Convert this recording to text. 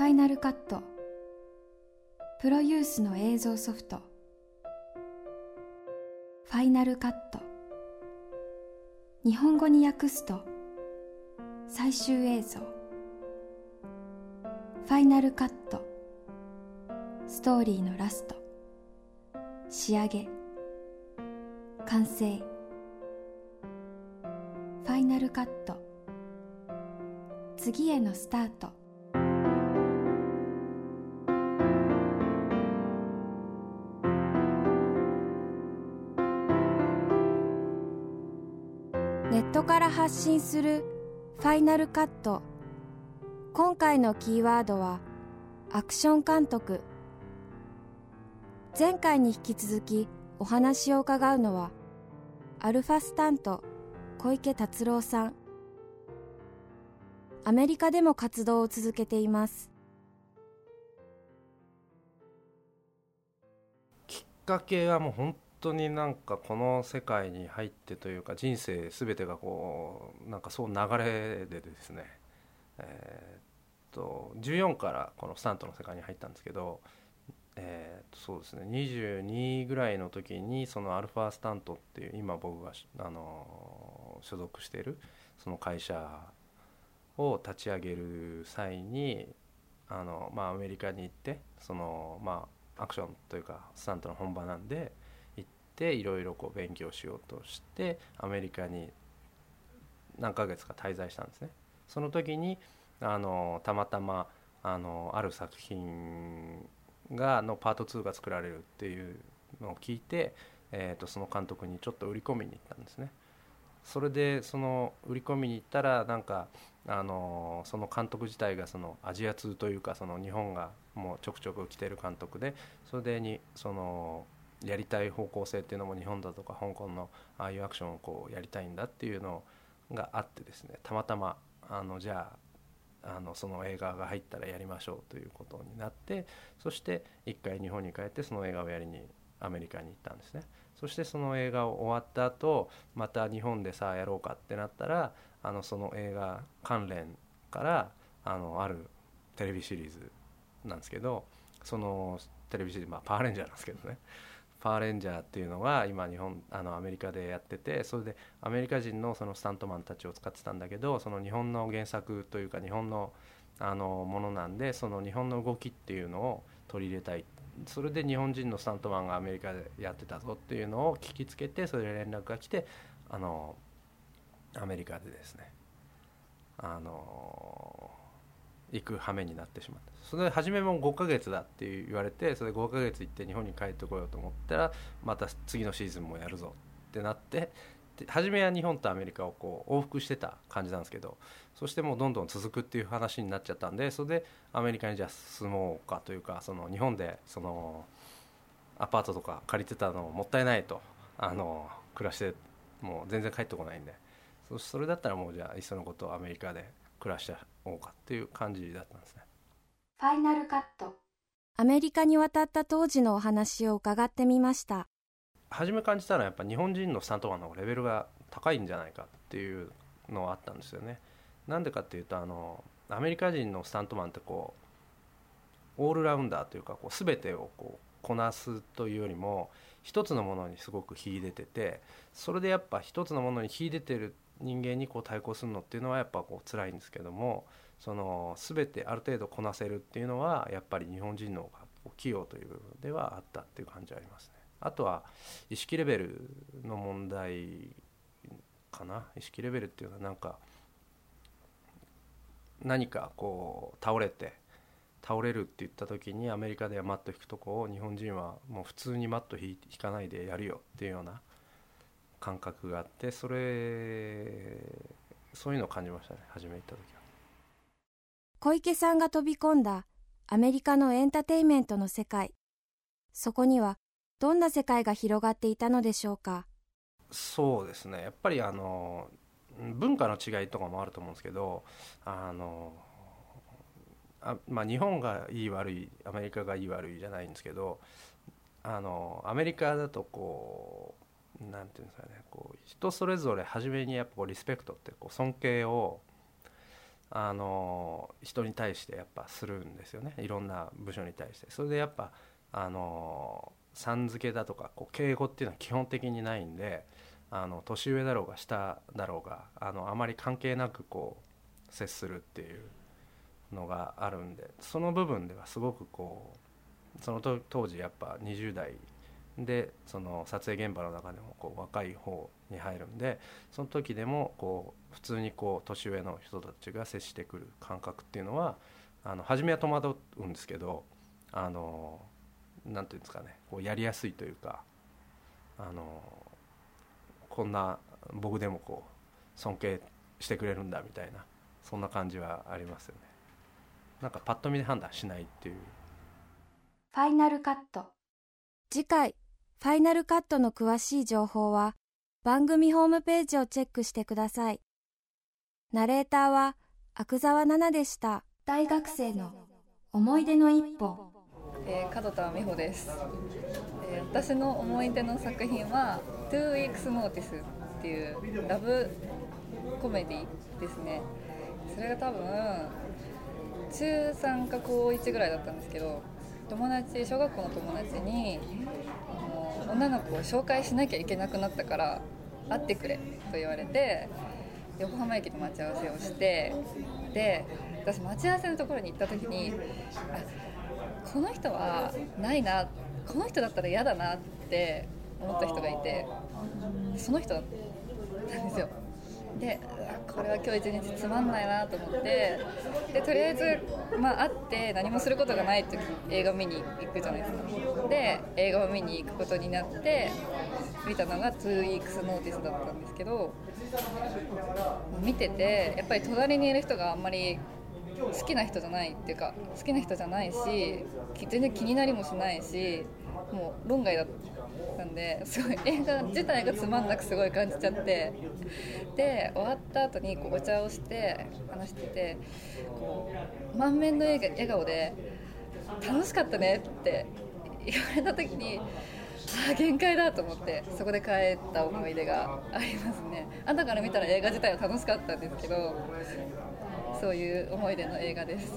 ファイナルカットプロユースの映像ソフト。ファイナルカット日本語に訳すと最終映像。ファイナルカットストーリーのラスト。仕上げ。完成。ファイナルカット次へのスタート。発信するファイナルカット。今回のキーワードはアクション監督。前回に引き続きお話を伺うのはアルファスタント小池達郎さん。アメリカでも活動を続けています。きっかけはもう本当になんかこの世界に入ってというか人生全てがこうなんかそう流れでですね。えー、っと14からこのスタントの世界に入ったんですけどえー、そうですね。22ぐらいの時にそのアルファスタントっていう今僕があの所属しているその会社を立ち上げる際にあの、まあ、アメリカに行ってその、まあ、アクションというかスタントの本場なんでていろいろこう勉強しようとしてアメリカに何ヶ月か滞在したんですね。その時にあのたまたまあのある作品がのパート2が作られるっていうのを聞いて、えー、とその監督にちょっと売り込みに行ったんですね。それでその売り込みに行ったらなんかあのその監督自体がそのアジア通というかその日本がもうちょくちょく来てる監督でそれでにそのやりたい方向性っていうのも日本だとか香港のああいうアクションをこうやりたいんだっていうのがあってですねたまたまあのじゃああのその映画が入ったらやりましょうということになってそして一回日本に帰ってその映画をやりにアメリカに行ったんですね。そしてその映画を終わった後また日本でさあやろうかってなったらあのその映画関連からあのあるテレビシリーズなんですけどそのテレビシリーズ、まあ、パワーレンジャーなんですけどね。パワーレンジャーっていうのが今日本あのアメリカでやっててそれでアメリカ人のそのスタントマンたちを使ってたんだけどその日本の原作というか日本のあのものなんでその日本の動きっていうのを取り入れたい。それで日本人のスタントマンがアメリカでやってたぞっていうのを聞きつけてそれで連絡が来てあのアメリカでですね。あの行く羽目になってしまった。それで初めも5ヶ月だって言われてそれで5ヶ月行って日本に帰ってこようと思ったらまた次のシーズンもやるぞってなって初めは日本とアメリカをこう往復してた感じなんですけどそしてもうどんどん続くっていう話になっちゃったんでそれでアメリカにじゃあ住もうかというかその日本でそのアパートとか借りてたのもったいないとあの暮らしてもう全然帰ってこないんでそれだったらもうじゃあいっそのことアメリカで暮らしておうかっていう感じだったんですね。ファイナルカットアメリカに渡った当時のお話を伺ってみました初め感じたのはやっぱ日本人のスタントマンのレベルが高いんじゃないかっていうのはあったんですよね。なんでかっていうとあのアメリカ人のスタントマンってこうオールラウンダーというかこう全てをこうこなすというよりも一つのものにすごく秀でててそれでやっぱ一つのものに秀でてる人間にこう対抗するのっていうのはやっぱこう辛いんですけどもその全てある程度こなせるっていうのはやっぱり日本人の方が器用という部分ではあったっていう感じはありますね。あとは意識レベルの問題かな意識レベルっていうのはなんか何かこう倒れて倒れるって言った時にアメリカではマット引くとこを日本人はもう普通にマット引かないでやるよっていうような感覚があってそれそういうのを感じましたね初め行った時は。小池さんが飛び込んだアメリカのエンターテインメントの世界。そこにはどんな世界が広がっていたのでしょうか？そうですね。やっぱりあの文化の違いとかもあると思うんですけどあのあまあ、日本がいい悪いアメリカがいい悪いじゃないんですけどあのアメリカだとこうなんていうんですかねこう人それぞれ初めにやっぱこうリスペクトってこう尊敬をあの人に対してやっぱするんですよね。いろんな部署に対して。それでやっぱあのさん付けだとかこう敬語っていうのは基本的にないんであの年上だろうが下だろうがあのあまり関係なくこう接するっていうのがあるんでその部分ではすごくこうその当時やっぱ20代でその撮影現場の中でもこう若い方に入るんでその時でもこう普通にこう年上の人たちが接してくる感覚っていうのはあの初めは戸惑うんですけどあのなんていうんですかねこうやりやすいというかあのこんな僕でもこう尊敬してくれるんだみたいなそんな感じはありますよね。なんかパッと見で判断しないっていう。ファイナルカット。次回。ファイナルカットの詳しい情報は番組ホームページをチェックしてください。ナレーターは阿久澤奈々でした。大学生の思い出の一歩。えー、門田美穂です、えー、私の思い出の作品は「Two Weeks Notice」っていうラブコメディですね。それが多分中3か高1ぐらいだったんですけど友達小学校の友達に女の子を紹介しなきゃいけなくなったから会ってくれと言われて横浜駅で待ち合わせをしてで私待ち合わせのところに行った時にあこの人はないなこの人だったら嫌だなって思った人がいてその人だったんですよ。でこれは今日一日つまんないなと思ってでとりあえず、まあ、会って何もすることがない時映画を見に行くじゃないですか。で映画を見に行くことになって見たのが 2weeks notice だったんですけど見ててやっぱり隣にいる人があんまり好きな人じゃないっていうか好きな人じゃないし全然気になりもしないしもう論外だったんですごい映画自体がつまんなくすごい感じちゃってで終わった後にこうお茶をして話しててこう満面の笑顔で「楽しかったね」って言われた時にああ限界だと思ってそこで帰った思い出がありますね。後から見たら映画自体は楽しかったんですけどそういう思い出の映画です。